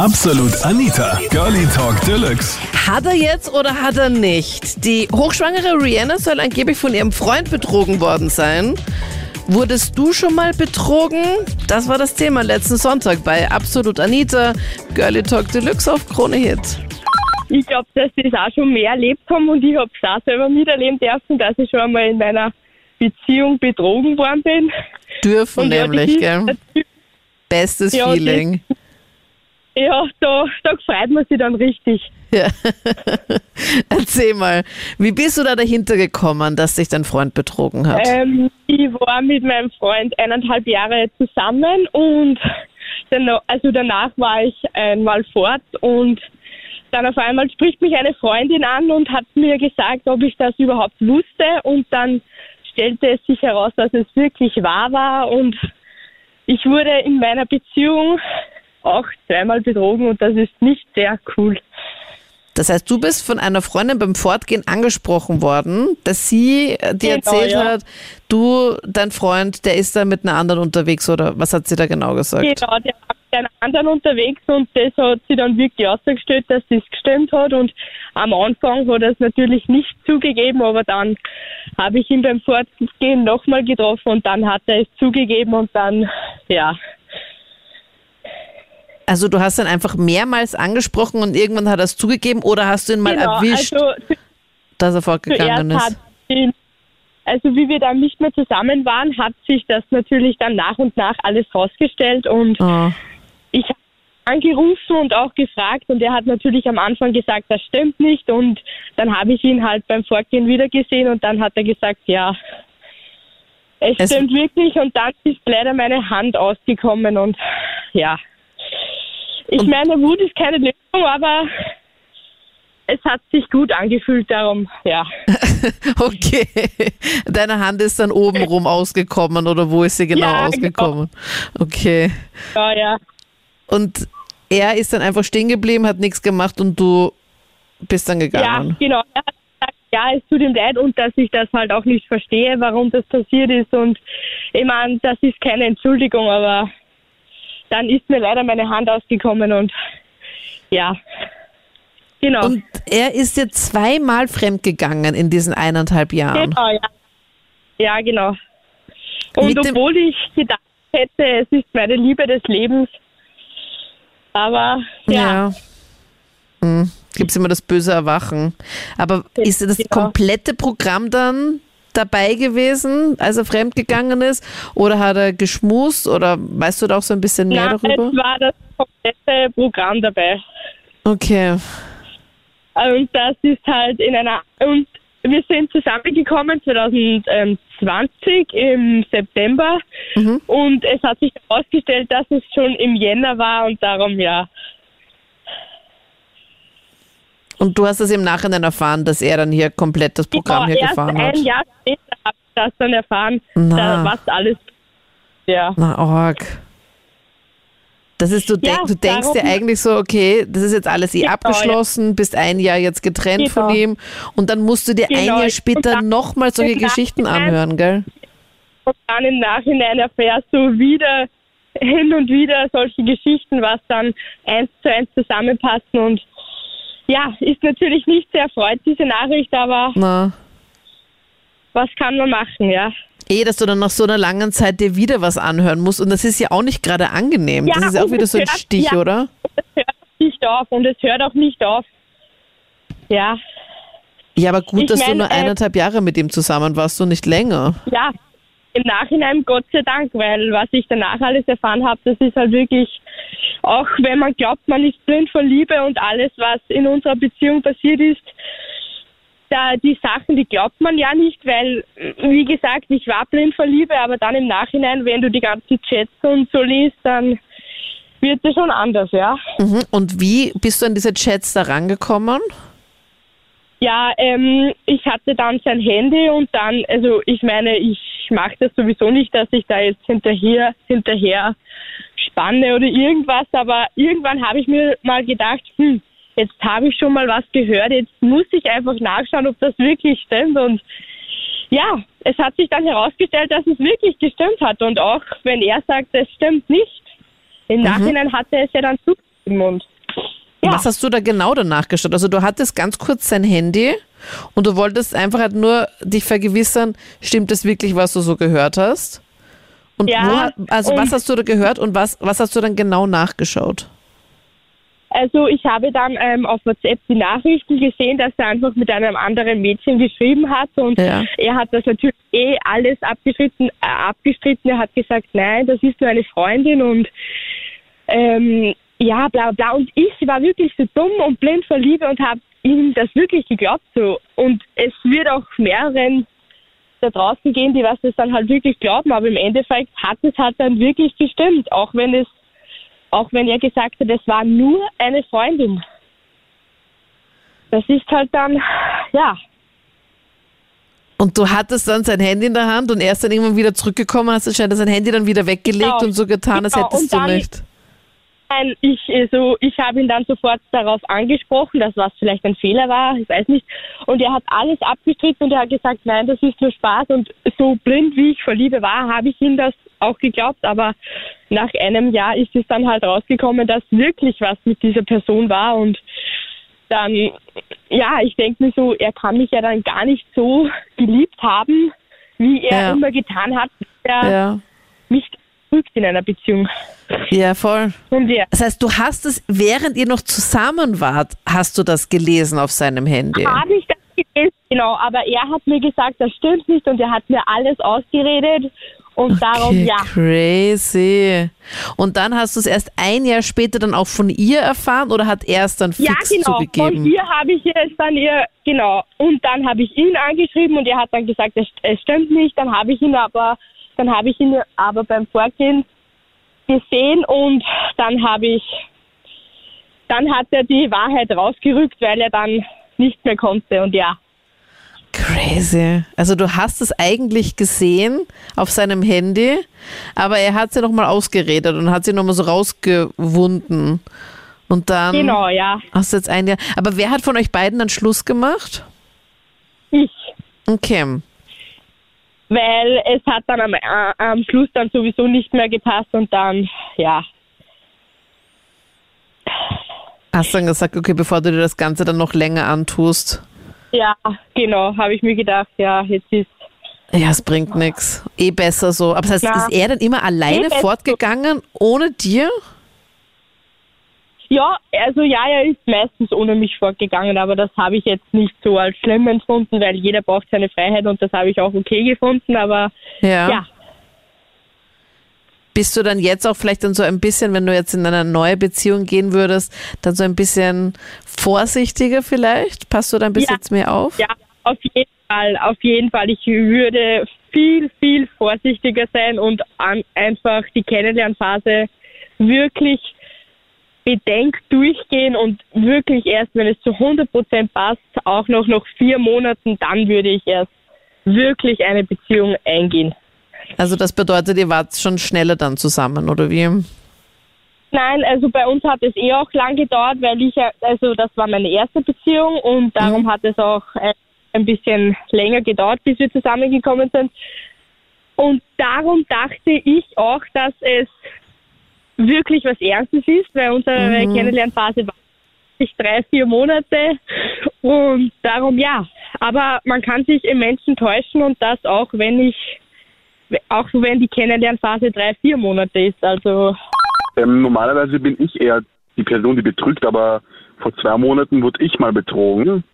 Absolut Anita, Girlie Talk Deluxe. Hat er jetzt oder hat er nicht? Die hochschwangere Rihanna soll angeblich von ihrem Freund betrogen worden sein. Wurdest du schon mal betrogen? Das war das Thema letzten Sonntag bei Absolut Anita, Girlie Talk Deluxe auf Krone Hit. Ich glaube, dass die das auch schon mehr erlebt haben und ich habe es auch selber miterleben dürfen, dass ich schon einmal in meiner Beziehung betrogen worden bin. Dürfen Und ja, nämlich, das gell? Bestes Ja, das- Feeling. Ja, da, da freut man sich dann richtig. Ja. Erzähl mal, wie bist du da dahinter gekommen, dass dich dein Freund betrogen hat? Ähm, ich war mit meinem Freund eineinhalb Jahre zusammen und danach, also danach war ich einmal fort und dann auf einmal spricht mich eine Freundin an und hat mir gesagt, ob ich das überhaupt wusste und dann stellte es sich heraus, dass es wirklich wahr war und ich wurde in meiner Beziehung auch zweimal betrogen und das ist nicht sehr cool. Das heißt, du bist von einer Freundin beim Fortgehen angesprochen worden, dass sie äh, dir Genau, erzählt ja. hat, du, dein Freund, der ist da mit einer anderen unterwegs oder was hat sie da genau gesagt? Genau, der war mit einer anderen unterwegs und das hat sie dann wirklich ausgestellt, dass das gestimmt hat. Und am Anfang hat er es natürlich nicht zugegeben, aber dann habe ich ihn beim Fortgehen nochmal getroffen und dann hat er es zugegeben und dann, ja, Also du hast dann einfach mehrmals angesprochen und irgendwann hat er es zugegeben oder hast du ihn mal genau. erwischt, Also dass er fortgegangen ist? ihn, also wie wir dann nicht mehr zusammen waren, hat sich das natürlich dann nach und nach alles rausgestellt und Oh. ich habe angerufen und auch gefragt und er hat natürlich am Anfang gesagt, das stimmt nicht und dann habe ich ihn halt beim Fortgehen wieder gesehen und dann hat er gesagt, ja, es, Es- stimmt wirklich und dann ist leider meine Hand ausgekommen und ja. Ich meine, Wut ist keine Lösung, aber es hat sich gut angefühlt, darum, ja. Okay. Deine Hand ist dann oben rum ausgekommen oder wo ist sie genau Ja, genau. ausgekommen? Okay. Ja, ja. Und er ist dann einfach stehen geblieben, hat nichts gemacht und du bist dann Ja, gegangen. genau. Er hat gesagt, ja, es tut ihm leid und dass ich das halt auch nicht verstehe, warum das passiert ist. Und ich meine, das ist keine Entschuldigung, aber dann ist mir leider meine Hand ausgekommen und ja. Genau. Und er ist dir zweimal fremdgegangen in diesen eineinhalb Jahren. genau, ja. Ja, genau. Und Mit obwohl ich gedacht hätte, es ist meine Liebe des Lebens, aber ja. Hm, Gibt es immer das böse Erwachen. Aber ist das Genau. komplette Programm dann dabei gewesen, als er fremdgegangen ist? Oder hat er geschmust? Oder weißt du da auch so ein bisschen mehr Nein, darüber? es war das komplette Programm dabei. Okay. Und das ist halt in einer. Und wir sind zusammengekommen 2020 im September. Mhm. Und es hat sich herausgestellt, dass es schon im Jänner war und darum ja. Und du hast es im Nachhinein erfahren, dass er dann hier komplett das Programm hier Genau, erst gefahren hat. ein Jahr später habe ich das dann erfahren, da, was alles. Ja. Na, org. Das ist, du, denk, Ja, du denkst dir eigentlich so, okay, das ist jetzt alles eh Genau, abgeschlossen, bist ein Jahr jetzt getrennt Genau. von ihm und dann musst du dir ein Genau, Jahr und später nochmal solche Geschichten anhören, gell? Und dann im Nachhinein erfährst du wieder hin und wieder solche Geschichten, was dann eins zu eins zusammenpassen und ja, ist natürlich nicht sehr erfreut, diese Nachricht, aber Na. was kann man machen, ja? Eh, dass du dann nach so einer langen Zeit dir wieder was anhören musst und das ist ja auch nicht gerade angenehm. Ja, das ist ja auch wieder so ein hört- Stich, ja. oder? Es hört nicht auf und es hört auch nicht auf. Ja, Ja, aber gut, Ich dass du mein, nur äh, eineinhalb Jahre mit ihm zusammen warst und nicht länger. ja, im Nachhinein Gott sei Dank, weil was ich danach alles erfahren habe, das ist halt wirklich, auch wenn man glaubt, man ist blind von Liebe und alles, was in unserer Beziehung passiert ist, da, die Sachen, die glaubt man ja nicht, weil, wie gesagt, ich war blind von Liebe, aber dann im Nachhinein, wenn du die ganzen Chats und so liest, dann wird es schon anders, ja. Mhm. Und wie bist du an diese Chats da rangekommen? Ja, ähm, ich hatte dann sein Handy und dann, also ich meine, ich mache das sowieso nicht, dass ich da jetzt hinterher, hinterher spanne oder irgendwas, aber irgendwann habe ich mir mal gedacht, hm, jetzt habe ich schon mal was gehört, jetzt muss ich einfach nachschauen, ob das wirklich stimmt und ja, es hat sich dann herausgestellt, dass es wirklich gestimmt hat und auch wenn er sagt, es stimmt nicht, im Nachhinein hat er es ja dann zugegeben und ja. Was hast du da genau danach geschaut? Also du hattest ganz kurz sein Handy und du wolltest einfach halt nur dich vergewissern, stimmt das wirklich, was du so gehört hast? Und Ja, wo, also und- was hast du da gehört und was, was hast du dann genau nachgeschaut? Also ich habe dann ähm, auf WhatsApp die Nachrichten gesehen, dass er einfach mit einem anderen Mädchen geschrieben hat und Ja. er hat das natürlich eh alles abgestritten, äh, abgestritten. Er hat gesagt, nein, das ist nur eine Freundin und ähm, ja, bla bla. Und ich war wirklich so dumm und blind vor Liebe und habe ihm das wirklich geglaubt so. Und es wird auch mehreren da draußen gehen, die was das dann halt wirklich glauben, aber im Endeffekt hat es halt dann wirklich gestimmt, auch wenn es auch wenn er gesagt hat, es war nur eine Freundin. Das ist halt dann, ja, Und du hattest dann sein Handy in der Hand und er ist dann irgendwann wieder zurückgekommen, hast anscheinend sein Handy dann wieder weggelegt Genau. und so getan, als Genau, hättest du nicht. Nein, ich, also, ich habe ihn dann sofort darauf angesprochen, dass was vielleicht ein Fehler war, ich weiß nicht. Und er hat alles abgestritten und er hat gesagt, nein, das ist nur Spaß. Und so blind wie ich vor Liebe war, habe ich ihm das auch geglaubt. Aber nach einem Jahr ist es dann halt rausgekommen, dass wirklich was mit dieser Person war. Und dann, ja, ich denke mir so, er kann mich ja dann gar nicht so geliebt haben, wie er Ja. immer getan hat, er Ja. mich drückt in einer Beziehung. ja, voll. Und ja. Das heißt, du hast es, während ihr noch zusammen wart, hast du das gelesen auf seinem Handy. Habe ich das gelesen, genau, aber er hat mir gesagt, das stimmt nicht und er hat mir alles ausgeredet und darum, Okay, ja, crazy. Und dann hast du es erst ein Jahr später dann auch von ihr erfahren oder hat er es dann ja, fix genau, von zugegeben? hier habe ich es dann ihr, genau, und dann habe ich ihn angeschrieben und er hat dann gesagt, es, es stimmt nicht, dann habe ich ihn aber, dann habe ich ihn aber beim Vorgehen gesehen und dann habe ich, dann hat er die Wahrheit rausgerückt, weil er dann nicht mehr konnte und ja. Crazy. Also du hast es eigentlich gesehen auf seinem Handy, aber er hat sie nochmal ausgeredet und hat sie nochmal so rausgewunden. Und dann Genau, ja. hast du jetzt ein Jahr. Aber wer hat von euch beiden dann Schluss gemacht? Ich. Okay. Weil es hat dann am, äh, am Schluss dann sowieso nicht mehr gepasst und dann, ja, Hast dann gesagt, okay, bevor du dir das Ganze dann noch länger antust. ja, genau, habe ich mir gedacht, ja, jetzt ist, Ja, es bringt nichts. Eh besser so. Aber das heißt, Na. ist er dann immer alleine Eh fortgegangen, ohne dir? Ja, also ja, er ist meistens ohne mich fortgegangen, aber das habe ich jetzt nicht so als schlimm empfunden, weil jeder braucht seine Freiheit und das habe ich auch okay gefunden, aber Ja. ja, Bist du dann jetzt auch vielleicht dann so ein bisschen, wenn du jetzt in eine neue Beziehung gehen würdest, dann so ein bisschen vorsichtiger vielleicht? Passt du da ein bisschen Ja. jetzt mehr auf? ja, auf jeden Fall, auf jeden Fall, ich würde viel, viel vorsichtiger sein und an, einfach die Kennenlernphase wirklich bedenkt durchgehen und wirklich erst, wenn es zu 100% passt, auch noch nach vier Monaten, dann würde ich erst wirklich eine Beziehung eingehen. Also das bedeutet, ihr wart schon schneller dann zusammen, oder wie? Nein, also bei uns hat es eh auch lang gedauert, weil ich, ja- also das war meine erste Beziehung und darum hat es auch äh, ein bisschen länger gedauert, bis wir zusammengekommen sind. Und darum dachte ich auch, dass es wirklich was Ernstes ist, weil unsere Mhm. Kennenlernphase war wirklich drei, vier Monate und darum ja. Aber man kann sich im Menschen täuschen und das auch, wenn ich, auch wenn die Kennenlernphase drei, vier Monate ist. Also Ähm, normalerweise bin ich eher die Person, die betrügt, aber vor zwei Monaten wurde ich mal betrogen.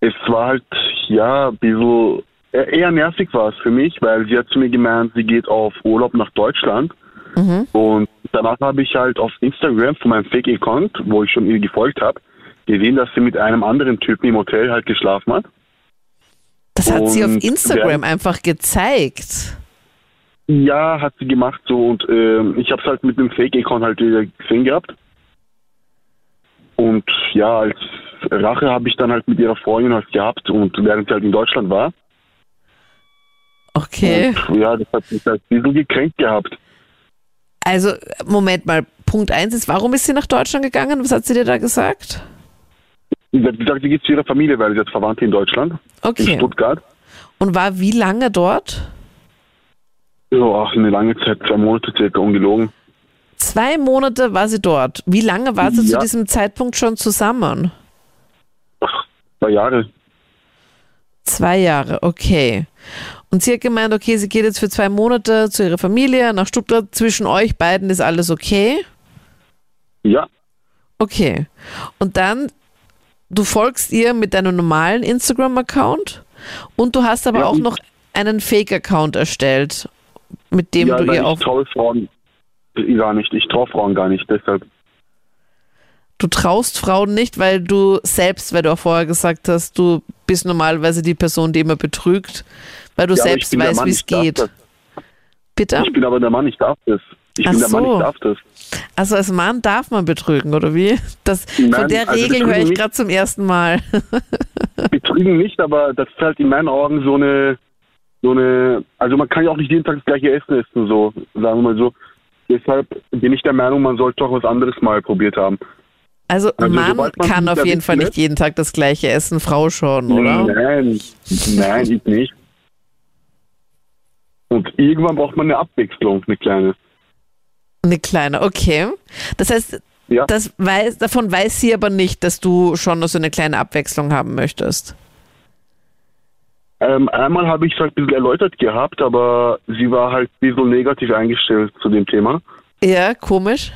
Es war halt, ja, ein bisschen, eher eher nervig war es für mich, weil sie hat zu mir gemeint, sie geht auf Urlaub nach Deutschland. Und danach habe ich halt auf Instagram von meinem Fake-Account, wo ich schon ihr gefolgt habe, gesehen, dass sie mit einem anderen Typen im Hotel halt geschlafen hat. Das hat sie auf Und Instagram einfach gezeigt. Ja, hat sie gemacht so und ähm, ich habe es halt mit dem Fake-Account halt wieder gesehen gehabt. Und ja, als Rache habe ich dann halt mit ihrer Freundin halt gehabt und während sie halt in Deutschland war. Okay. Und ja, das hat mich halt ein bisschen gekränkt gehabt. Also, Moment mal. Punkt eins ist, warum ist sie nach Deutschland gegangen? Was hat sie dir da gesagt? Sie hat gesagt, sie geht zu ihrer Familie, weil sie hat Verwandte in Deutschland, in Okay. Stuttgart. Und war wie lange dort? Ja, ach, eine lange Zeit, zwei Monate circa, ungelogen. Zwei Monate war sie dort. Wie lange war sie Ja. zu diesem Zeitpunkt schon zusammen? Zwei Jahre. Zwei Jahre, okay. Und sie hat gemeint, okay, sie geht jetzt für zwei Monate zu ihrer Familie nach Stuttgart. Zwischen euch beiden ist alles okay? Ja, Okay. Und dann, du folgst ihr mit deinem normalen Instagram-Account und du hast aber Ja, auch noch einen Fake-Account erstellt, mit dem ja du ihr ich auf. traue Frauen gar nicht. Ich traue Frauen gar nicht, deshalb. Du traust Frauen nicht, weil du selbst, weil du auch vorher gesagt hast, du bist normalerweise die Person, die immer betrügt, weil du Ja, selbst weißt, Mann, wie es geht. Bitte? Ich bin aber der Mann, ich darf das. Ich Ach bin der Mann, so. ich darf das. Also als Mann darf man betrügen, oder wie? Das, von Nein, der also Regel höre ich gerade zum ersten Mal. Betrügen nicht, aber das ist halt in meinen Augen so eine, so eine, also man kann ja auch nicht jeden Tag das gleiche Essen essen, so, sagen wir mal so. Deshalb bin ich der Meinung, man sollte auch was anderes mal probiert haben. Also, Also, Mann kann auf jeden Fall nicht jeden Tag das gleiche essen, Frau schon, oder? Nein, nein, ich nicht. Und irgendwann braucht man eine Abwechslung, eine kleine. Eine kleine, okay. Das heißt, Ja. das weiß, davon weiß sie aber nicht, dass du schon so eine kleine Abwechslung haben möchtest. Ähm, einmal habe ich es halt ein bisschen erläutert gehabt, aber sie war halt ein bisschen negativ eingestellt zu dem Thema. Ja, komisch.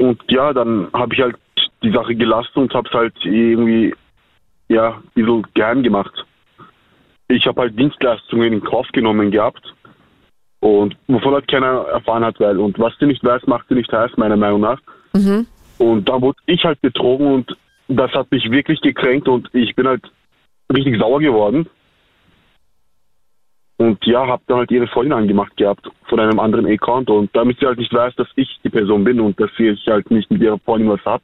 Und ja, dann habe ich halt die Sache gelassen und habe es halt irgendwie, ja, ein bisschen gern gemacht. Ich habe halt Dienstleistungen in Kauf genommen gehabt und wovon halt keiner erfahren hat, weil und was du nicht weißt, macht du nicht heiß, meiner Meinung nach. Mhm. Und da wurde ich halt betrogen und das hat mich wirklich gekränkt und ich bin halt richtig sauer geworden. Und ja, hab dann halt ihre Freundin angemacht gehabt von einem anderen Account und damit sie halt nicht weiß, dass ich die Person bin und dass ich halt nicht mit ihrer Freundin was hab.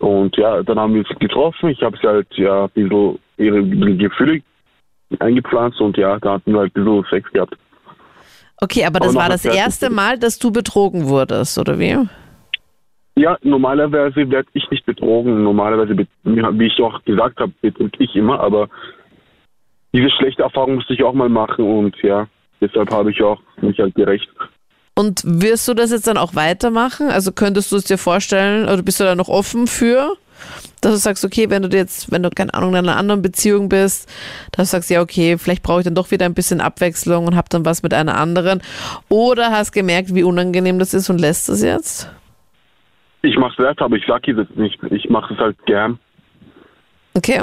Und ja, dann haben wir uns getroffen. Ich habe sie halt ja ein bisschen ihre Gefühle eingepflanzt und ja, da hatten wir halt ein bisschen Sex gehabt. Okay, aber das Aber war das erste Mal, dass du betrogen wurdest, oder wie? Ja, normalerweise werde ich nicht betrogen. Normalerweise, wie ich auch gesagt habe, betrüge ich immer, aber diese schlechte Erfahrung musste ich auch mal machen und ja, deshalb habe ich auch mich halt gerecht. Und wirst du das jetzt dann auch weitermachen? Also könntest du es dir vorstellen, oder bist du da noch offen für? Dass du sagst, okay, wenn du jetzt, wenn du, keine Ahnung, in einer anderen Beziehung bist, dass du sagst, ja, okay, vielleicht brauche ich dann doch wieder ein bisschen Abwechslung und hab dann was mit einer anderen. Oder hast gemerkt, wie unangenehm das ist und lässt es jetzt? Ich mache es weiter, aber ich sage jetzt nicht. Ich mache es halt gern. Okay.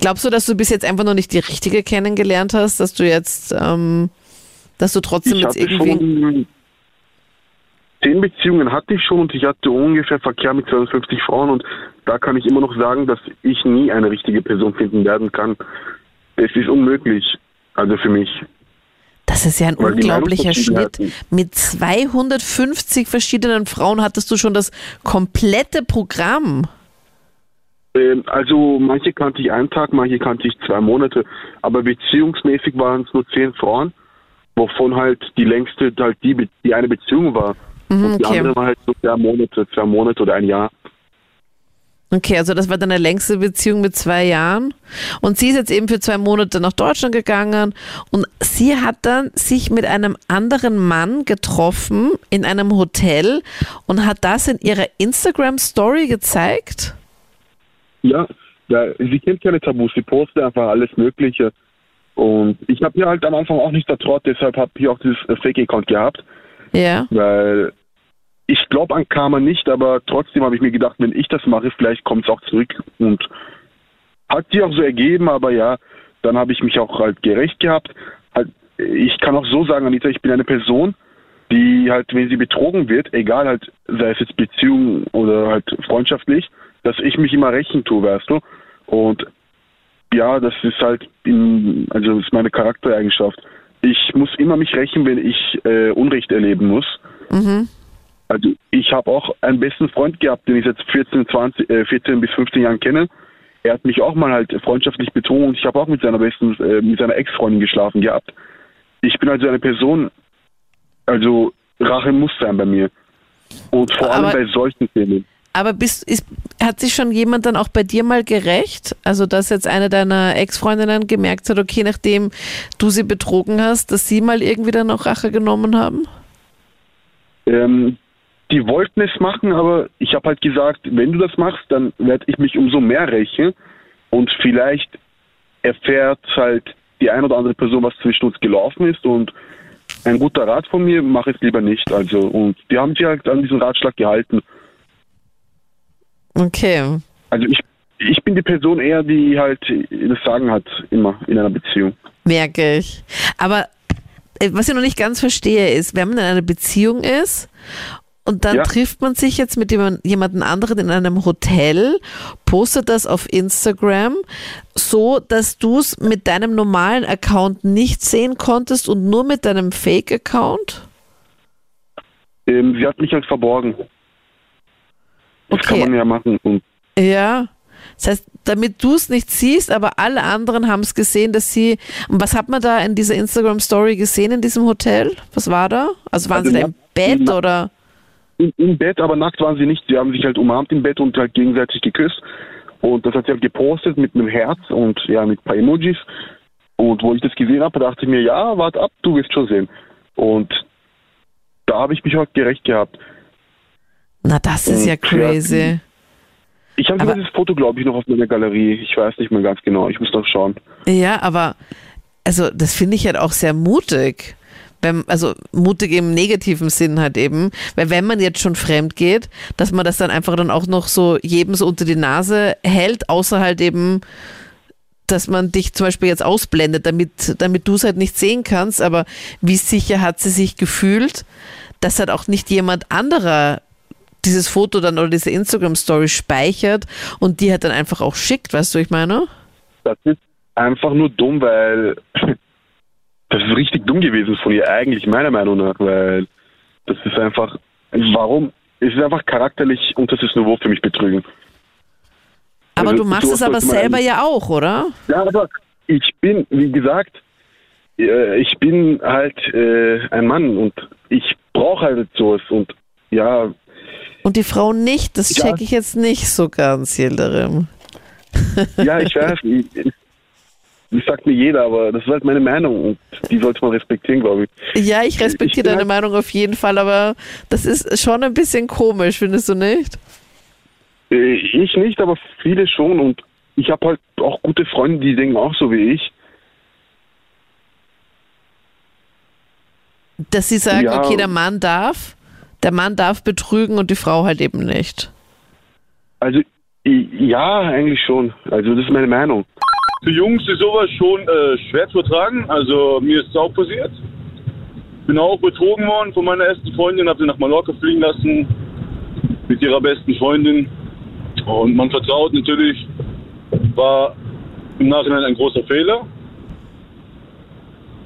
Glaubst du, dass du bis jetzt einfach noch nicht die richtige kennengelernt hast, dass du jetzt, ähm, dass du trotzdem Ich jetzt irgendwie. schon zehn Beziehungen hatte ich schon und ich hatte ungefähr Verkehr mit 250 Frauen und da kann ich immer noch sagen, dass ich nie eine richtige Person finden werden kann. Es ist unmöglich. Also für mich. Das ist ja ein Weil unglaublicher Schnitt. Mit 250 verschiedenen Frauen hattest du schon das komplette Programm. Ähm, Also manche kannte ich einen Tag, manche kannte ich zwei Monate, aber beziehungsmäßig waren es nur zehn Frauen, wovon halt die längste halt die, die eine Beziehung war. Mhm, Und die okay. andere war halt so zwei Monate, zwei Monate oder ein Jahr. Okay, also das war deine längste Beziehung mit zwei Jahren. Und sie ist jetzt eben für zwei Monate nach Deutschland gegangen und sie hat dann sich mit einem anderen Mann getroffen in einem Hotel und hat das in ihrer Instagram-Story gezeigt. Ja, ja, sie kennt keine Tabus, sie postet einfach alles Mögliche. Und ich habe ihr halt am Anfang auch nicht vertraut, deshalb habe ich auch dieses äh, Fake-Account gehabt, Ja. weil ich glaube an Karma nicht, aber trotzdem habe ich mir gedacht, wenn ich das mache, vielleicht kommt es auch zurück. Und hat sich auch so ergeben, aber ja, dann habe ich mich auch halt gerecht gehabt. Halt, ich kann auch so sagen, Anita, ich bin eine Person, die halt, wenn sie betrogen wird, egal halt, sei es jetzt Beziehung oder halt freundschaftlich, dass ich mich immer rächen tue, weißt du? Und ja, das ist halt, in, also das ist meine Charaktereigenschaft. Ich muss immer mich rächen, wenn ich äh, Unrecht erleben muss. Mhm. Also ich habe auch einen besten Freund gehabt, den ich seit 14, 20, äh, 14 bis 15 Jahren kenne. Er hat mich auch mal halt freundschaftlich betrogen und ich habe auch mit seiner besten, äh, mit seiner Ex-Freundin geschlafen gehabt. Ich bin also eine Person, also Rache muss sein bei mir. Und vor allem Aber- bei solchen Themen. Aber bist, ist, hat sich schon jemand dann auch bei dir mal gerecht? Also, dass jetzt eine deiner Ex-Freundinnen gemerkt hat, okay, nachdem du sie betrogen hast, dass sie mal irgendwie dann auch Rache genommen haben? Ähm, die wollten es machen, aber ich habe halt gesagt, wenn du das machst, dann werde ich mich umso mehr rächen und vielleicht erfährt halt die ein oder andere Person, was zwischen uns gelaufen ist und ein guter Rat von mir, mache es lieber nicht. Also und die haben sich halt an diesen Ratschlag gehalten. Okay. Also ich, ich bin die Person eher, die halt das Sagen hat, immer in einer Beziehung. Merke ich. Aber äh, was ich noch nicht ganz verstehe, ist, wenn man in einer Beziehung ist und dann Ja. trifft man sich jetzt mit jemand, jemandem anderen in einem Hotel, postet das auf Instagram, so dass du es mit deinem normalen Account nicht sehen konntest und nur mit deinem Fake-Account? Ähm, sie hat mich halt verborgen. Das kann Okay. man ja machen. Und Ja. Das heißt, damit du es nicht siehst, aber alle anderen haben es gesehen, dass sie. Und was hat man da in dieser Instagram-Story gesehen in diesem Hotel? Was war da? Also waren Also sie da im Bett na- oder? im, im Bett, aber nackt waren sie nicht. Sie haben sich halt umarmt im Bett und halt gegenseitig geküsst. Und das hat sie halt gepostet mit einem Herz und ja, mit ein paar Emojis. Und wo ich das gesehen habe, dachte ich mir, ja, warte ab, du wirst schon sehen. Und da habe ich mich halt gerecht gehabt. Na, das ist ja Und kreativ. crazy. Ich habe dieses Foto, glaube ich, noch auf meiner Galerie. Ich weiß nicht mehr ganz genau. Ich muss noch schauen. Ja, aber also das finde ich halt auch sehr mutig. Wenn, also mutig im negativen Sinn halt eben, weil wenn man jetzt schon fremd geht, dass man das dann einfach dann auch noch so jedem so unter die Nase hält, außer halt eben, dass man dich zum Beispiel jetzt ausblendet, damit, damit du es halt nicht sehen kannst, aber wie sicher hat sie sich gefühlt, dass halt auch nicht jemand anderer dieses Foto dann oder diese Instagram-Story speichert und die halt dann einfach auch schickt, weißt du, ich meine? Das ist einfach nur dumm, weil das ist richtig dumm gewesen von ihr eigentlich, meiner Meinung nach, weil das ist einfach, warum? Es ist einfach charakterlich unterstes Niveau für mich betrügen. Aber Also, du machst so es aber selber ja auch, oder? Ja, aber ich bin, wie gesagt, äh, ich bin halt äh, ein Mann und ich brauche halt sowas und ja, Und die Frau nicht, das Ja. check ich jetzt nicht so ganz, Hilderim. ja, ich weiß, das sagt mir jeder, aber das ist halt meine Meinung und die sollte man respektieren, glaube ich. Ja, ich respektiere deine halt- Meinung auf jeden Fall, aber das ist schon ein bisschen komisch, findest du nicht? Äh, Ich nicht, aber viele schon und ich habe halt auch gute Freunde, die denken auch so wie ich. Dass sie sagen, Ja. okay, der Mann darf, der Mann darf betrügen und die Frau halt eben nicht. Also i- ja, eigentlich schon. Also das ist meine Meinung. Für Jungs ist sowas schon äh, schwer zu ertragen. Also mir ist es auch passiert. Bin auch betrogen worden von meiner ersten Freundin, habe sie nach Mallorca fliegen lassen mit ihrer besten Freundin. Und man vertraut natürlich, war im Nachhinein ein großer Fehler.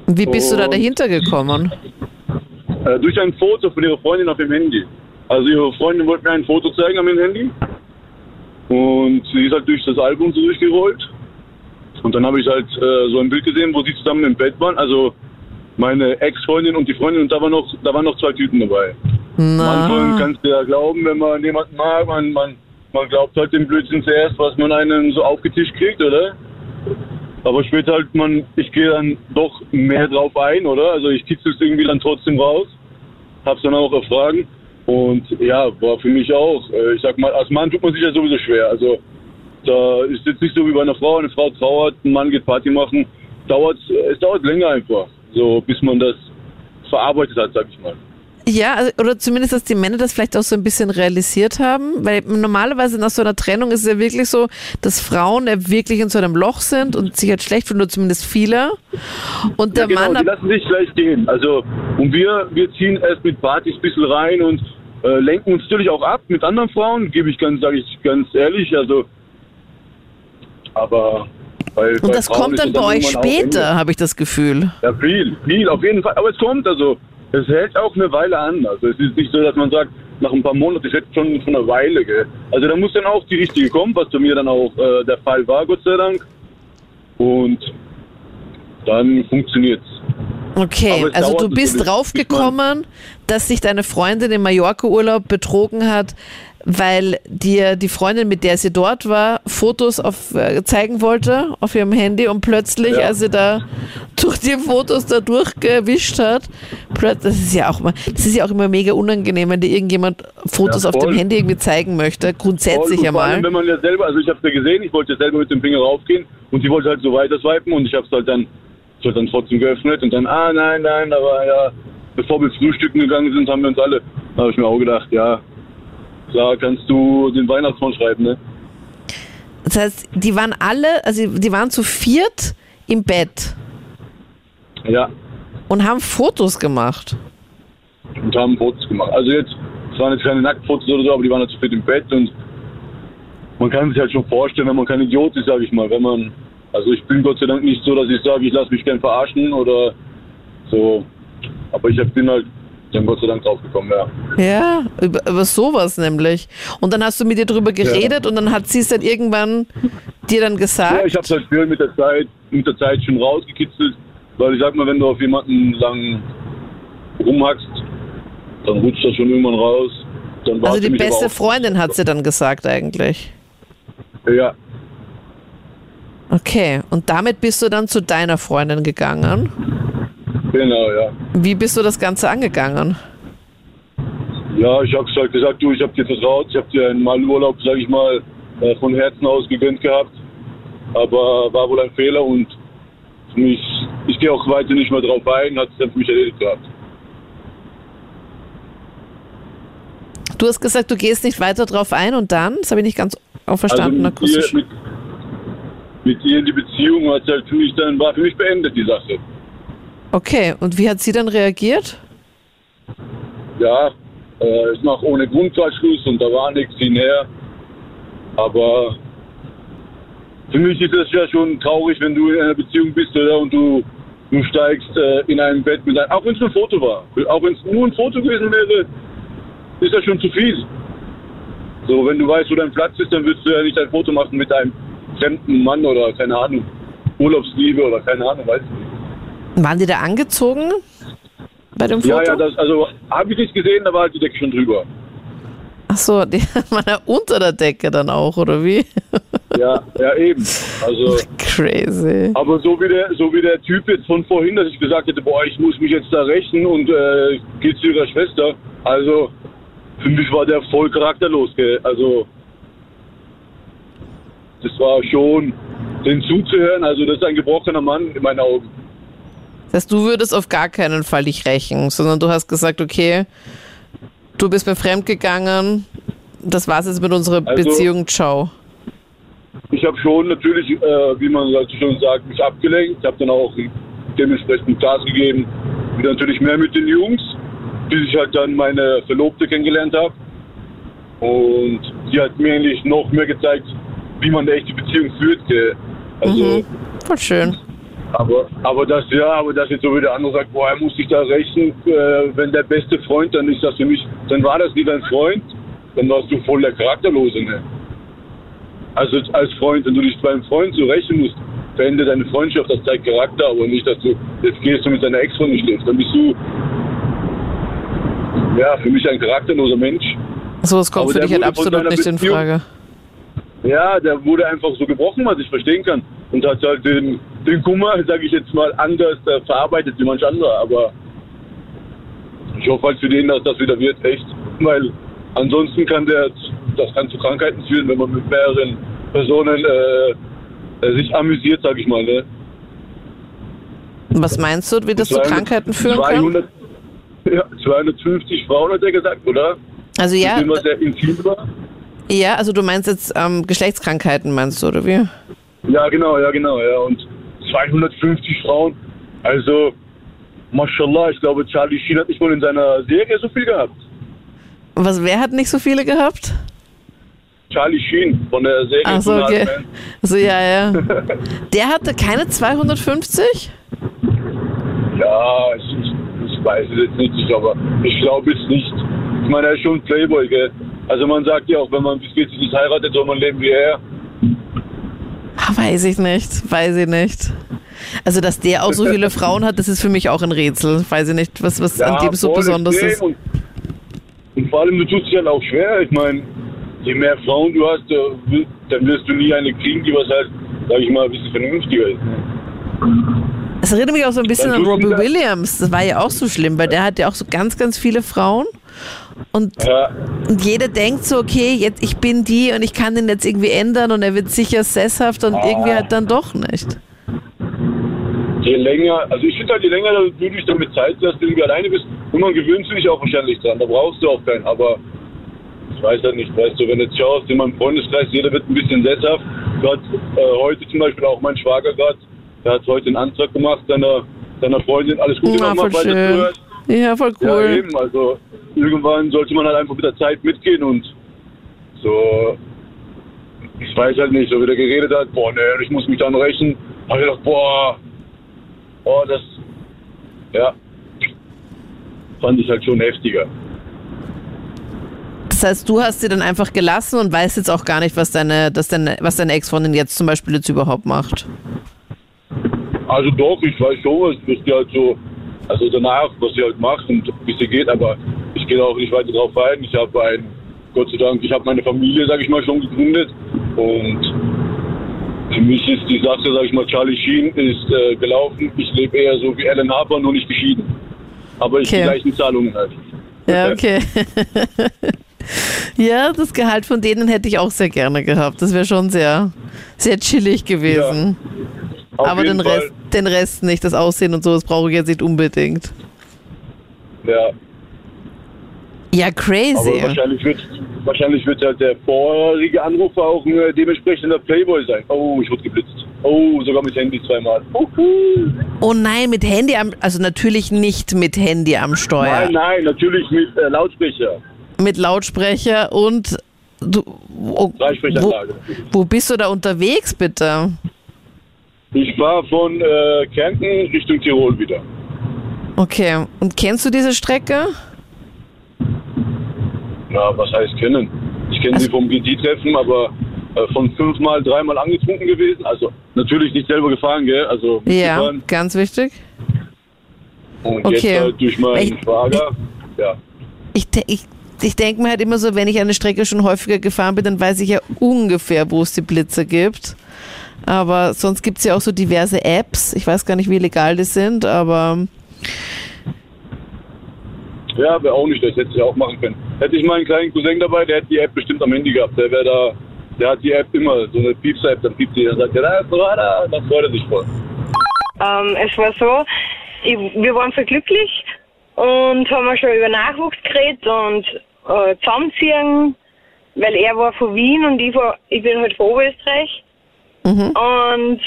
Und wie bist du da Und- dahinter gekommen? Äh, durch ein Foto von ihrer Freundin auf dem Handy. Also ihre Freundin wollte mir ein Foto zeigen an ihrem Handy. Und sie ist halt durch das Album so durchgerollt. Und dann habe ich halt äh, so ein Bild gesehen, wo sie zusammen im Bett waren. Also meine Ex-Freundin und die Freundin und da waren noch, da waren noch zwei Typen dabei. Na, kannst du ja glauben, wenn man jemanden mag, man, man, man glaubt halt den Blödsinn zuerst, was man einem so aufgetischt kriegt, oder? Aber später halt man, ich gehe dann doch mehr drauf ein, oder? Also ich kitzel es irgendwie dann trotzdem raus, hab's dann auch erfragen und ja, war für mich auch. Äh, Ich sag mal, als Mann tut man sich ja sowieso schwer. Also da ist jetzt nicht so wie bei einer Frau, eine Frau trauert, ein Mann geht Party machen, dauert, es dauert länger einfach, so bis man das verarbeitet hat, sag ich mal. Ja, also, oder zumindest, dass die Männer das vielleicht auch so ein bisschen realisiert haben, weil normalerweise nach so einer Trennung ist es ja wirklich so, dass Frauen ja wirklich in so einem Loch sind und sich halt schlecht fühlen, oder zumindest viele. Und der ja, genau, Mann die lassen sich gleich gehen. Also, und wir, wir ziehen erst mit Partys ein bisschen rein und äh, lenken uns natürlich auch ab mit anderen Frauen, gebe ich ganz, sage ich ganz ehrlich. Also, aber bei Und das kommt dann bei euch später, habe ich das Gefühl. Ja, viel, viel, auf jeden Fall. Aber es kommt, also, es hält auch eine Weile an. Also, es ist nicht so, dass man sagt, nach ein paar Monaten, es hält schon von einer Weile, gell. Also, da muss dann auch die richtige kommen, was bei mir dann auch äh, der Fall war, Gott sei Dank. Und dann funktioniert's. Okay, also du bist draufgekommen, dass sich deine Freundin im Mallorca-Urlaub betrogen hat, weil dir die Freundin, mit der sie dort war, Fotos auf, äh, zeigen wollte auf ihrem Handy und plötzlich, Ja. als sie da durch die Fotos da durchgewischt hat. Plötzlich- Das ist ja auch mal, das ist ja auch immer mega unangenehm, wenn dir irgendjemand Fotos Ja, auf dem. Handy irgendwie zeigen möchte. Grundsätzlich Voll, ja und vor allem, mal. Wenn man ja selber, also ich habe ja gesehen, ich wollte selber mit dem Finger raufgehen und sie wollte halt so weiter swipen und ich habe es halt dann, ich dann trotzdem geöffnet und dann, ah nein, nein, aber ja, bevor wir frühstücken gegangen sind, haben wir uns alle, da habe ich mir auch gedacht, ja, klar kannst du den Weihnachtsmann schreiben, ne? Das heißt, die waren alle, also die waren zu viert im Bett Ja, und haben Fotos gemacht. und haben Fotos gemacht. Also jetzt, es waren jetzt keine Nacktfotos oder so, aber die waren halt zu fit im Bett und man kann sich halt schon vorstellen, wenn man kein Idiot ist, sage ich mal, wenn man, also ich bin Gott sei Dank nicht so, dass ich sage, ich lasse mich gern verarschen oder so, aber ich bin halt dann Gott sei Dank draufgekommen, ja. Ja, über, über sowas nämlich. Und dann hast du mit ihr drüber geredet und dann hat sie es dann irgendwann dir dann gesagt. Ja, ich habe es halt mit der Zeit, mit der Zeit schon rausgekitzelt, weil ich sag mal, wenn du auf jemanden lang rumhackst, dann rutscht das schon irgendwann raus. Dann also die beste Freundin hat sie dann gesagt eigentlich. Ja, Okay, und damit bist du dann zu deiner Freundin gegangen. Genau, ja. Wie bist du das Ganze angegangen? Ja, ich habe halt gesagt, du, ich habe dir vertraut, ich habe dir einen Mal Urlaub, sage ich mal, äh, von Herzen aus gegönnt gehabt, aber war wohl ein Fehler und für mich, ich gehe auch weiter nicht mehr drauf ein, hat es dann für mich erledigt gehabt. Du hast gesagt, du gehst nicht weiter drauf ein und dann? Das habe ich nicht ganz auch verstanden also mit ihr, akustisch. mit, mit ihr in die Beziehung hat halt für mich dann, war für mich beendet die Sache. Okay, und wie hat sie dann reagiert? Ja, äh, ich mache ohne Grundverschluss und da war nichts hinher. Aber für mich ist es ja schon traurig, wenn du in einer Beziehung bist oder und du, du steigst äh, in einem Bett mit einem, auch wenn es ein Foto war, auch wenn es nur ein Foto gewesen wäre, ist das schon zu viel. So, wenn du weißt, wo dein Platz ist, dann würdest du ja nicht ein Foto machen mit einem fremden Mann oder keine Ahnung, Urlaubsliebe oder keine Ahnung, weißt du. Waren die da angezogen bei dem Foto? Ja, ja, das, also habe ich nicht gesehen, da war halt die Decke schon drüber. Ach so, die waren ja unter der Decke dann auch, oder wie? Ja, ja eben. Also, Crazy. aber so wie der, so wie der Typ jetzt von vorhin, dass ich gesagt hätte, boah, ich muss mich jetzt da rächen und äh, geht zu ihrer Schwester. Also, für mich war der voll charakterlos, gell? Also, das war schon, den zuzuhören, also das ist ein gebrochener Mann in meinen Augen. Heißt, du würdest auf gar keinen Fall dich rächen, sondern du hast gesagt, okay, du bist mir fremd gegangen, das war's jetzt mit unserer Also- Beziehung, ciao. Ich habe schon natürlich, äh, wie man dazu schon sagt, mich abgelenkt. Ich habe dann auch dementsprechend Gas gegeben. Wieder natürlich mehr mit den Jungs, bis ich halt dann meine Verlobte kennengelernt habe. Und die hat mir eigentlich noch mehr gezeigt, wie man eine echte Beziehung führt. Gell. Also, Mhm. Voll schön. Aber, aber das, ja, aber das jetzt so wie der andere sagt, boah, er muss sich da rächen, äh, wenn der beste Freund, dann ist das für mich, dann war das nie dein Freund, dann warst du voll der Charakterlose, ne? Also als Freund, wenn du dich beim Freund so rächen musst, verändert deine Freundschaft, das zeigt Charakter, aber nicht, dass du, jetzt gehst du mit deiner Ex-Freundin schläfst, dann bist du, ja, für mich ein charakterloser Mensch. Sowas kommt Aber für dich halt absolut nicht in Frage. Ja, der wurde einfach so gebrochen, was ich verstehen kann. Und hat halt den, den Kummer, sage ich jetzt mal, anders äh, verarbeitet wie manch anderer. Aber ich hoffe halt für den, dass das wieder wird, echt. Weil ansonsten kann der, das kann zu Krankheiten führen, wenn man mit mehreren Personen äh, sich amüsiert, sage ich mal. Ne? Was meinst du, wie das zu 200 Krankheiten führen kann? 200, Ja, 250 Frauen hat er gesagt, oder? Also ja, Mit dem, was er intim war. Ja, also du meinst jetzt ähm, Geschlechtskrankheiten, meinst du, oder wie? Ja, genau, ja, genau, ja. Und 250 Frauen. Also, mashallah, ich glaube, Charlie Sheen hat nicht mal in seiner Serie so viel gehabt. Was, wer hat nicht so viele gehabt? Charlie Sheen von der Serie. Ach so, von okay. Hardman. So, ja, ja. Der hatte keine 250? Ja, ich, ich, weiß es jetzt nicht, aber ich glaube es nicht. Ich meine, er ist schon Playboy, gell? Also man sagt ja auch, wenn man bis 40 nicht heiratet, soll man leben wie er. Ah, Weiß ich nicht, weiß ich nicht. Also, dass der auch so viele Frauen hat, das ist für mich auch ein Rätsel. Weiß ich nicht, was, was an dem so besonders ist. Und, und vor allem, du tust dich halt auch schwer. Ich meine, je mehr Frauen du hast, äh, dann wirst du nie eine kriegen, die was halt, sag ich mal, ein bisschen vernünftiger ist. Das erinnert mich auch so ein bisschen an Robbie Williams. Das war ja auch so schlimm, weil der hat ja auch so ganz, ganz viele Frauen. Und, Ja, und jeder denkt so, okay, jetzt ich bin die und ich kann den jetzt irgendwie ändern und er wird sicher sesshaft und irgendwie halt dann doch nicht. je länger, also ich finde halt, je länger du dich damit Zeit lässt, irgendwie alleine bist, und man gewöhnt sich auch wahrscheinlich dran. Da brauchst du auch keinen. Aber ich weiß halt nicht, weißt du, wenn du jetzt schaust, in meinem Freundeskreis, jeder wird ein bisschen sesshaft. Gerade äh, heute zum Beispiel auch mein Schwager gerade, der hat heute einen Antrag gemacht, seiner, seiner Freundin, alles Gute Na, nochmal, er schön. zuhört. Ja, voll Ja, cool. eben, also irgendwann sollte man halt einfach mit der Zeit mitgehen und so, ich weiß halt nicht, so wie der geredet hat, boah, ne, ich muss mich dann rächen, hab ich gedacht, boah, boah, das, ja, fand ich halt schon heftiger. Das heißt, du hast sie dann einfach gelassen und weißt jetzt auch gar nicht, was deine, dass deine, was deine Ex-Freundin jetzt zum Beispiel jetzt überhaupt macht. Also doch, ich weiß schon, was, was die halt so, also danach, was sie halt macht und wie sie geht, aber ich gehe da auch nicht weiter drauf ein. Ich habe ein, Gott sei Dank, ich habe meine Familie, sag ich mal, schon gegründet und für mich ist die Sache, sag ich mal, Charlie Sheen ist äh, gelaufen. Ich lebe eher so wie Alan Harper, nur nicht geschieden. Aber ich Okay. die gleichen Zahlungen halt. Ja, okay. ja, das Gehalt von denen hätte ich auch sehr gerne gehabt. Das wäre schon sehr, sehr chillig gewesen. Auf Aber den Rest, den Rest nicht, das Aussehen und so, das brauche ich jetzt nicht unbedingt. Ja, Ja, aber crazy. wahrscheinlich wird wahrscheinlich wird halt der vorherige Anrufer auch ein dementsprechender Playboy sein. Oh, ich wurde geblitzt. Oh, sogar mit Handy zweimal. Uhu. Oh nein, mit Handy am, also natürlich nicht mit Handy am Steuer. Nein, nein, natürlich mit äh, Lautsprecher. Mit Lautsprecher und du, wo, wo, wo bist du da unterwegs, bitte? Ich war von äh, Kärnten Richtung Tirol wieder. Okay, und kennst du diese Strecke? Na, was heißt kennen? Ich kenne sie vom GT-Treffen, aber äh, von fünfmal, dreimal angetrunken gewesen. Also natürlich nicht selber gefahren, gell? Also Ja, gefahren. ganz wichtig. Und Okay. jetzt halt durch meinen Ich- Schwager. Ja. Ich, ich, ich denke mir halt immer so, wenn ich eine Strecke schon häufiger gefahren bin, dann weiß ich ja ungefähr, wo es die Blitze gibt. Aber sonst gibt es ja auch so diverse Apps. Ich weiß gar nicht, wie legal die sind, aber Ja, wäre auch nicht, das hätte ich auch machen können. Hätte ich meinen kleinen Cousin dabei, der hätte die App bestimmt am Handy gehabt. Der wäre da, der hat die App immer, so eine Piepser-App, dann piept die, dann sagt er, da ist dann freut er sich voll. Ähm, es war so, ich, wir waren voll glücklich und haben schon über Nachwuchs geredet und äh, zusammenziehen, weil er war von Wien und ich, war, ich bin halt von Oberösterreich. Und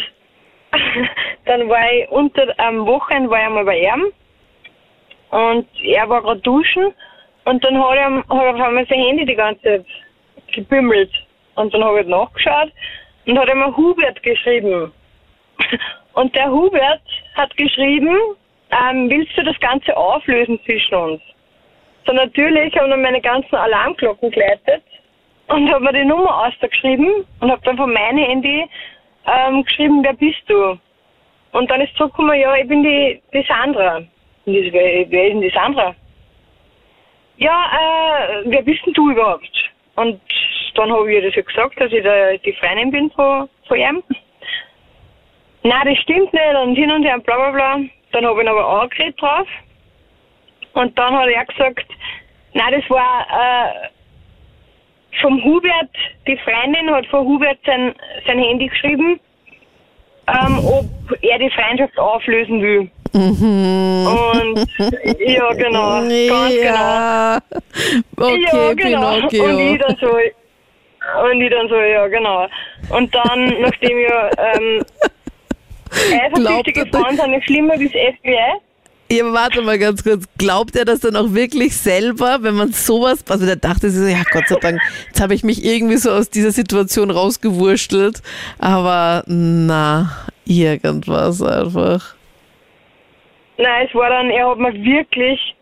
dann war ich unter am Wochenende war ich einmal bei ihm und er war gerade duschen und dann hat er, hat er auf einmal sein Handy die ganze Zeit gebimmelt. Und dann habe ich nachgeschaut und hat er mir Hubert geschrieben. Und der Hubert hat geschrieben, ähm, willst du das Ganze auflösen zwischen uns? So natürlich haben dann meine ganzen Alarmglocken geleitet und habe mir die Nummer ausgeschrieben und habe dann von meinem Handy ähm, geschrieben, wer bist du? Und dann ist zurückgekommen, ja, ich bin die, die Sandra. Und ich so, wer, wer ist denn die Sandra? Ja, äh, wer bist denn du überhaupt? Und dann habe ich ihr das ja gesagt, dass ich da die Freundin bin von, von ihm. Nein, das stimmt nicht und hin und her und bla bla bla. Dann habe ich ihn aber angeredet drauf. Und dann hat er gesagt, nein, das war äh, vom Hubert, die Freundin hat von Hubert sein, sein Handy geschrieben, ähm, ob er die Freundschaft auflösen will. Und ja, genau, ganz genau. ja. Okay, ja, genau. Und ich Pinocchio. dann so, und ich dann so, ja, genau. Und dann, nachdem wir ähm, eifersüchtige er- Frauen sind nicht schlimmer wie das FBI, Ja, warte mal ganz kurz. Glaubt er das dann auch wirklich selber, wenn man sowas, also der dachte sich so, ja Gott sei Dank, jetzt habe ich mich irgendwie so aus dieser Situation rausgewurstelt. Aber na, irgendwas einfach. Nein, es war dann, er hat mir wirklich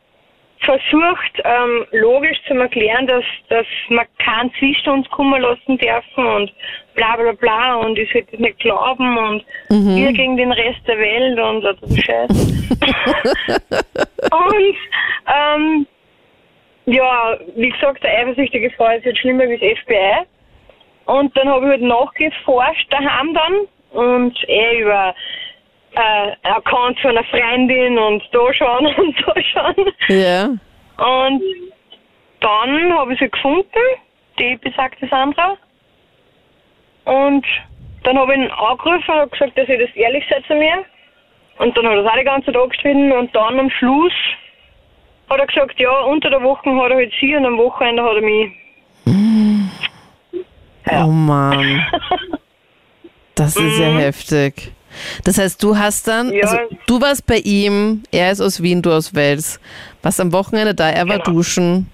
versucht, ähm, logisch zu erklären, dass, dass man keinen zwischen uns kommen lassen dürfen und bla bla bla und ich sollte das nicht glauben und wir gegen den Rest der Welt und so das Scheiß. und ähm, ja, wie gesagt, der eifersüchtige Frau ist jetzt schlimmer wie das FBI. Und dann habe ich halt nachgeforscht daheim dann und er über äh, Account von einer Freundin und da schauen und da schauen. Ja. Und dann habe ich sie gefunden, die besagte Sandra. Und dann habe ich ihn angerufen und gesagt, dass ich das ehrlich sei zu mir. Und dann hat er das auch die ganze Zeit angeschrieben und dann am Schluss hat er gesagt, ja, unter der Woche hat er halt sie und am Wochenende hat er mich. Oh Mann. Das ist ja heftig. Das heißt, du hast dann, Ja. also du warst bei ihm, er ist aus Wien, du aus Wels, warst am Wochenende da, er war Genau. duschen,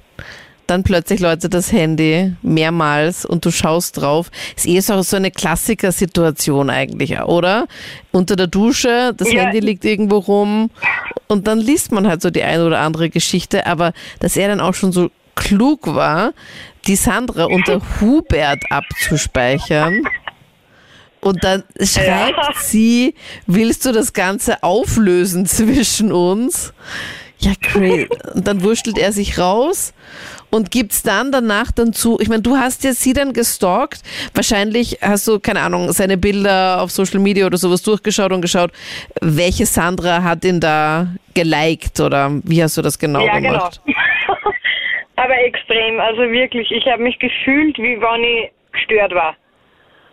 dann plötzlich läutet das Handy mehrmals und du schaust drauf. Ist eh so, eine Klassikersituation eigentlich, oder? Unter der Dusche, das Ja. Handy liegt irgendwo rum und dann liest man halt so die eine oder andere Geschichte, aber dass er dann auch schon so klug war, die Sandra unter Hubert abzuspeichern. Und dann schreibt Ja. sie, willst du das Ganze auflösen zwischen uns? Ja, crazy. Und dann wurschtelt er sich raus und gibt's dann danach dann zu. Ich meine, du hast ja sie dann gestalkt. Wahrscheinlich hast du, keine Ahnung, seine Bilder auf Social Media oder sowas durchgeschaut und geschaut, welche Sandra hat ihn da geliked oder wie hast du das genau ja, genau. gemacht? Aber extrem, also wirklich, ich habe mich gefühlt, wie wenn ich gestört war.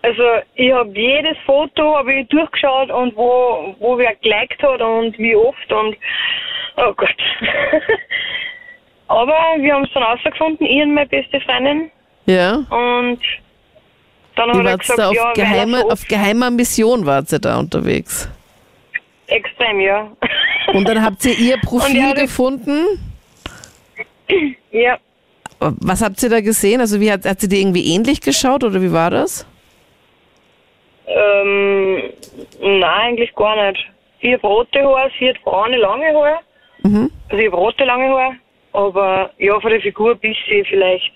Also ich habe jedes Foto habe ich durchgeschaut und wo, wo wer geliked hat und wie oft und oh Gott. Aber wir haben es dann rausgefunden, ich und meine beste Freundin. Ja. Und dann hat er wart gesagt, da auf, ja, geheime, auf geheimer Mission wart ihr da unterwegs. extrem, ja. Und dann habt ihr ihr Profil gefunden. ja. Was habt ihr da gesehen? Also wie hat, hat sie dir irgendwie ähnlich geschaut oder wie war das? Ähm, nein, eigentlich gar nicht. Sie hat rote Haare, sie hat braune lange Haare. Mhm. Also ich habe rote lange Haare, aber ja, von der Figur ein bisschen vielleicht.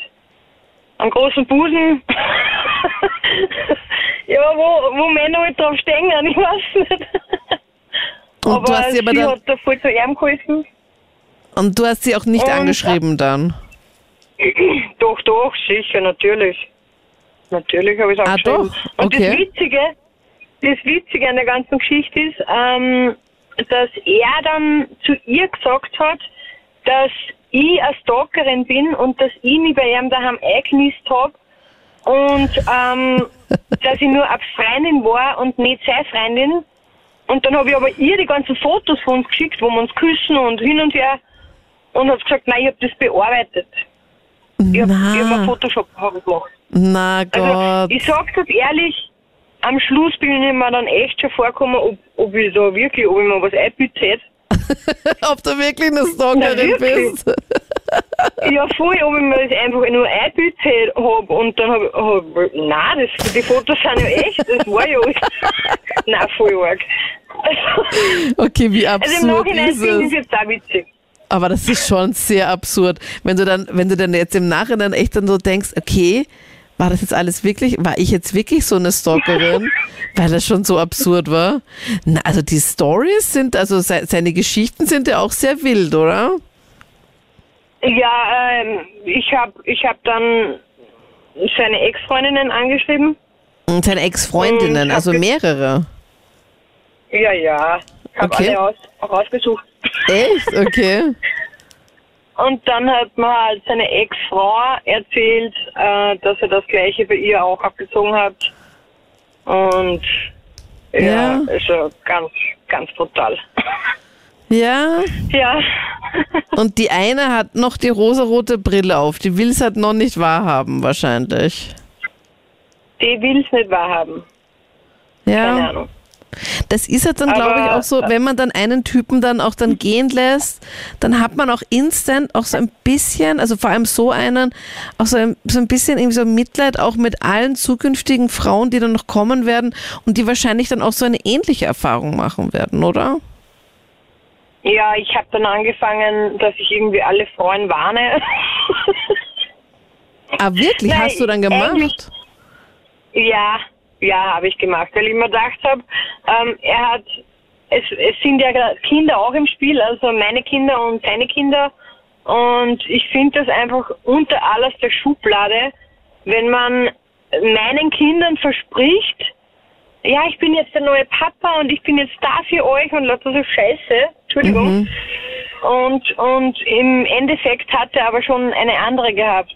Einen großen Busen. ja, wo, wo Männer halt drauf stehen, ich weiß nicht. Und aber du hast sie aber sie dann, hat da voll zu ihm geholfen. und du hast sie auch nicht Und- angeschrieben dann. Doch, doch, sicher, natürlich. Natürlich habe ich es Ah, angeschrieben. doch? Und Okay. das Witzige, das Witzige an der ganzen Geschichte ist, ähm, dass er dann zu ihr gesagt hat, dass ich eine Stalkerin bin und dass ich mich bei ihm daheim eingenistet habe und ähm, dass ich nur eine Freundin war und nicht seine Freundin. Und dann habe ich aber ihr die ganzen Fotos von uns geschickt, wo wir uns küssen und hin und her und hat gesagt, nein, ich habe das bearbeitet. Ich habe hab mir Photoshop hab gemacht. Na Also, Gott. ich sag's das ehrlich, am Schluss bin ich mir dann echt schon vorgekommen, ob, ob ich da wirklich, ob ich mir was einbütet hätte. Ob du wirklich eine Stalkerin bist. Ja, voll, ob ich mir das einfach nur einbütet hab und dann hab ich, hab, nein, das, die Fotos sind ja echt, das war ja alles. nein, voll arg. Also, Okay, wie also im absurd Nachhinein ist finde ich es jetzt auch witzig. Aber das ist schon sehr absurd. Wenn du dann, wenn du dann jetzt im Nachhinein echt dann so denkst, okay, war das jetzt alles wirklich, war ich jetzt wirklich so eine Stalkerin? Weil das schon so absurd war. Na, also die Stories sind, also se- seine Geschichten sind ja auch sehr wild, oder? Ja, ähm, ich hab, ich hab dann seine Ex-Freundinnen angeschrieben. Und seine Ex-Freundinnen, also mehrere. Ja, ja. Ich habe Okay. alle aus, rausgesucht. Echt? Okay. Und dann hat mir halt seine Ex-Frau erzählt, äh, dass er das gleiche bei ihr auch abgezogen hat. Und ja, Ja. also ganz, ganz brutal. Ja. Ja. Und die eine hat noch die rosarote Brille auf. Die will es halt noch nicht wahrhaben, wahrscheinlich. Die will es nicht wahrhaben. Keine Ja. Ahnung. Das ist halt dann, glaube ich, auch so, wenn man dann einen Typen dann auch dann gehen lässt, dann hat man auch instant auch so ein bisschen, also vor allem so einen, auch so ein, so ein bisschen irgendwie so Mitleid auch mit allen zukünftigen Frauen, die dann noch kommen werden und die wahrscheinlich dann auch so eine ähnliche Erfahrung machen werden, oder? Ja, ich habe dann angefangen, dass ich irgendwie alle Frauen warne. Ah, wirklich? Nein, Hast du dann gemacht? Ja, ja, habe ich gemacht, weil ich mir gedacht habe, ähm, er hat, es, es sind ja Kinder auch im Spiel, also meine Kinder und seine Kinder. Und ich finde das einfach unter alles der Schublade, wenn man meinen Kindern verspricht, ja, ich bin jetzt der neue Papa und ich bin jetzt da für euch und lauter so Scheiße. Entschuldigung. Mhm. Und, und im Endeffekt hat er aber schon eine andere gehabt.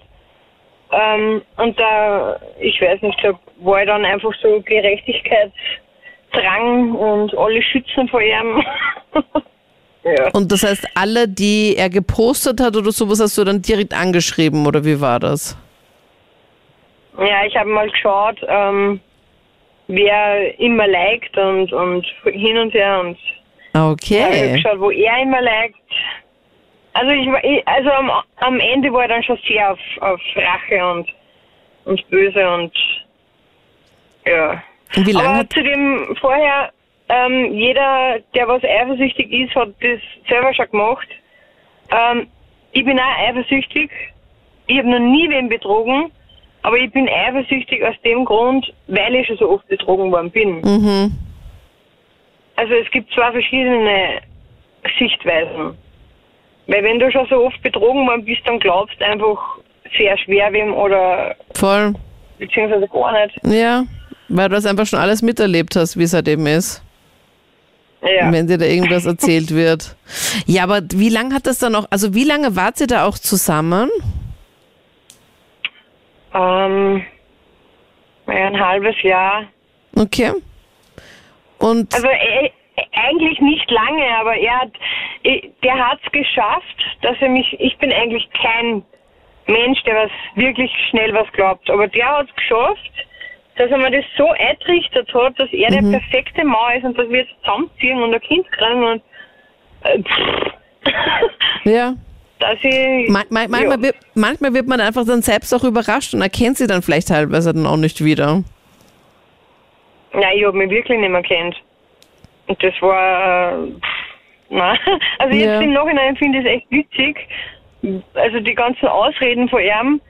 Ähm, und da, ich weiß nicht, da war dann einfach so Gerechtigkeitsdrang und alle schützen vor ihm. ja. Und das heißt, alle, die er gepostet hat oder sowas, hast du dann direkt angeschrieben oder wie war das? ja, ich habe mal geschaut, ähm, wer immer liked und, und hin und her und Ich habe Okay. geschaut, wo er immer liked. Also ich ich- also am, am Ende war ich dann schon sehr auf, auf Rache und, und böse und ja. Und wie lange Aber zudem vorher, ähm, jeder, der was eifersüchtig ist, hat das selber schon gemacht. Ähm, ich bin auch eifersüchtig. Ich habe noch nie wen betrogen, aber ich bin eifersüchtig aus dem Grund, weil ich schon so oft betrogen worden bin. Mhm. Also es gibt zwei verschiedene Sichtweisen. Weil wenn du schon so oft betrogen worden bist, dann glaubst du einfach sehr schwer wem oder Voll. beziehungsweise gar nicht. Ja. Weil du das einfach schon alles miterlebt hast, wie es halt eben ist. Ja. Wenn dir da irgendwas erzählt wird. Ja, aber wie lange hat das dann noch, also wie lange wart ihr da auch zusammen? Ähm, ein halbes Jahr. Okay. Und Also äh, eigentlich nicht lange, aber er hat, äh, der hat es geschafft, dass er mich, ich bin eigentlich kein Mensch, der was wirklich schnell was glaubt, aber der hat es geschafft, dass er mir das so eintrichtert hat, dass er der perfekte Mann ist und dass wir jetzt zusammenziehen und ein Kind kriegen und äh, ja, dass ich man, man, manchmal, ja. wird, manchmal wird man einfach dann selbst auch überrascht und erkennt sie dann vielleicht teilweise dann auch nicht wieder. Nein, ich habe mich wirklich nicht mehr kennt. Und das war, äh, nein. Also jetzt Ja. im Nachhinein finde ich es echt witzig. Also die ganzen Ausreden von ihm.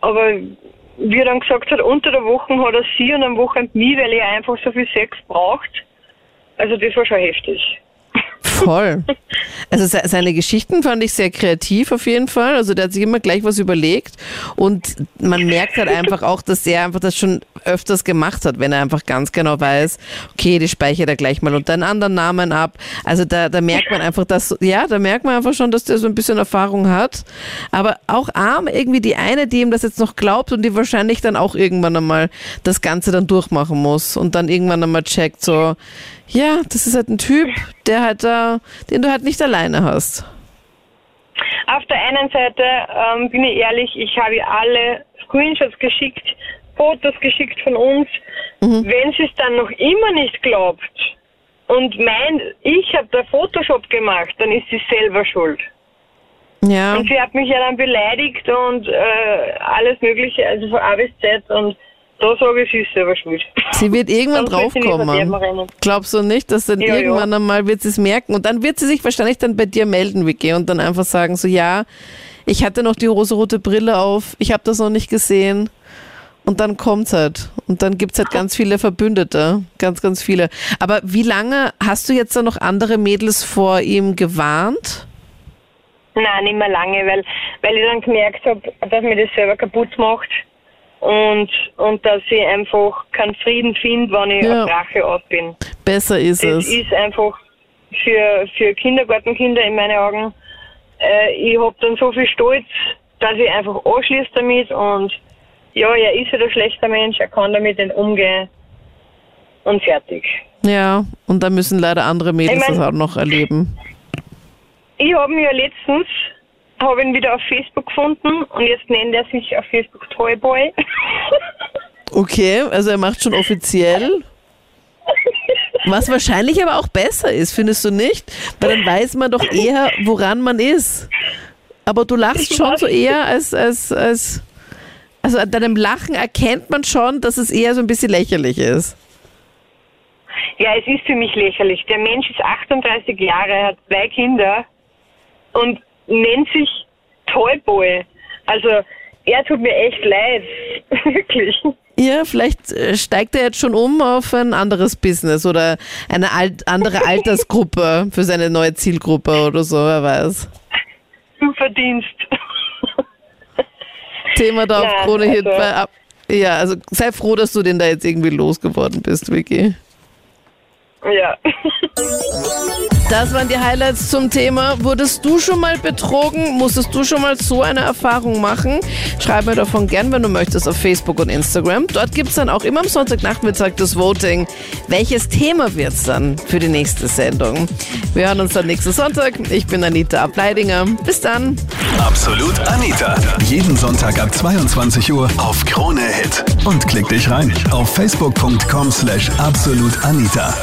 Aber wie er dann gesagt hat, unter der Woche hat er sie und am Wochenende mich, weil er einfach so viel Sex braucht. Also das war schon heftig. Voll. Also se- seine Geschichten fand ich sehr kreativ auf jeden Fall. Also der hat sich immer gleich was überlegt und man merkt halt einfach auch, dass er einfach das schon öfters gemacht hat, wenn er einfach ganz genau weiß, okay, die speichert er gleich mal unter einen anderen Namen ab. Also da, da merkt man einfach, dass, ja, da merkt man einfach schon, dass der so ein bisschen Erfahrung hat. Aber auch arm irgendwie die eine, die ihm das jetzt noch glaubt und die wahrscheinlich dann auch irgendwann einmal das Ganze dann durchmachen muss und dann irgendwann einmal checkt, so, ja, das ist halt ein Typ, der halt da, den du halt nicht alleine hast. Auf der einen Seite ähm, bin ich ehrlich, ich habe ihr alle Screenshots geschickt, Fotos geschickt von uns. Wenn sie es dann noch immer nicht glaubt und meint, ich habe da Photoshop gemacht, dann ist sie selber schuld. Ja, Und sie hat mich ja dann beleidigt und äh, alles Mögliche, also von A bis Z und da sage ich, sie ist selber schuld. sie wird irgendwann Sonst draufkommen. Glaubst du nicht, dass dann Ja, ja. irgendwann einmal wird sie es merken und dann wird sie sich wahrscheinlich dann bei dir melden, Vicky, und dann einfach sagen so, ja, ich hatte noch die rosarote Brille auf, ich habe das noch nicht gesehen. Und dann kommt's halt. Und dann gibt's halt ganz viele Verbündete. Ganz, ganz viele. Aber wie lange hast du jetzt da noch andere Mädels vor ihm gewarnt? Nein, nicht mehr lange, weil, weil ich dann gemerkt habe, dass mir das selber kaputt macht und, und dass ich einfach keinen Frieden finde, wenn ich Ja. auf Rache aus bin. Besser ist Das es. ist einfach für, für Kindergartenkinder in meinen Augen. Äh, ich habe dann so viel Stolz, dass ich einfach anschließe damit und ja, er ist halt ein schlechter Mensch, er kann damit nicht umgehen und fertig. Ja, und da müssen leider andere Mädels Ich mein- das auch noch erleben. Ich habe ihn ja letztens habe ihn wieder auf Facebook gefunden und jetzt nennt er sich auf Facebook Toyboy. Okay, also er macht schon offiziell. Was wahrscheinlich aber auch besser ist, findest du nicht? Weil dann weiß man doch eher, woran man ist. Aber du lachst schon so eher als, als, als, also an deinem Lachen erkennt man schon, dass es eher so ein bisschen lächerlich ist. Ja, es ist für mich lächerlich. Der Mensch ist 38 Jahre, hat zwei Kinder und nennt sich Toyboy. Also, er tut mir echt leid. Wirklich. Ja, vielleicht äh, steigt er jetzt schon um auf ein anderes Business oder eine alt, andere Altersgruppe für seine neue Zielgruppe oder so, wer weiß. Du verdienst. Thema da auf Krone Hit also- bei Ab Ja, also sei froh, dass du den da jetzt irgendwie losgeworden bist, Vicky. Ja. Das waren die Highlights zum Thema. Wurdest du schon mal betrogen? Musstest du schon mal so eine Erfahrung machen? Schreib mir davon gern, wenn du möchtest, auf Facebook und Instagram. Dort gibt es dann auch immer am Sonntagnachmittag das Voting. Welches Thema wird es dann für die nächste Sendung? Wir hören uns dann nächsten Sonntag. Ich bin Anita Ableidinger. Bis dann. Absolut Anita. Jeden Sonntag ab 22 Uhr auf Krone Hit. Und klick dich rein auf facebook.com slash absolutanita.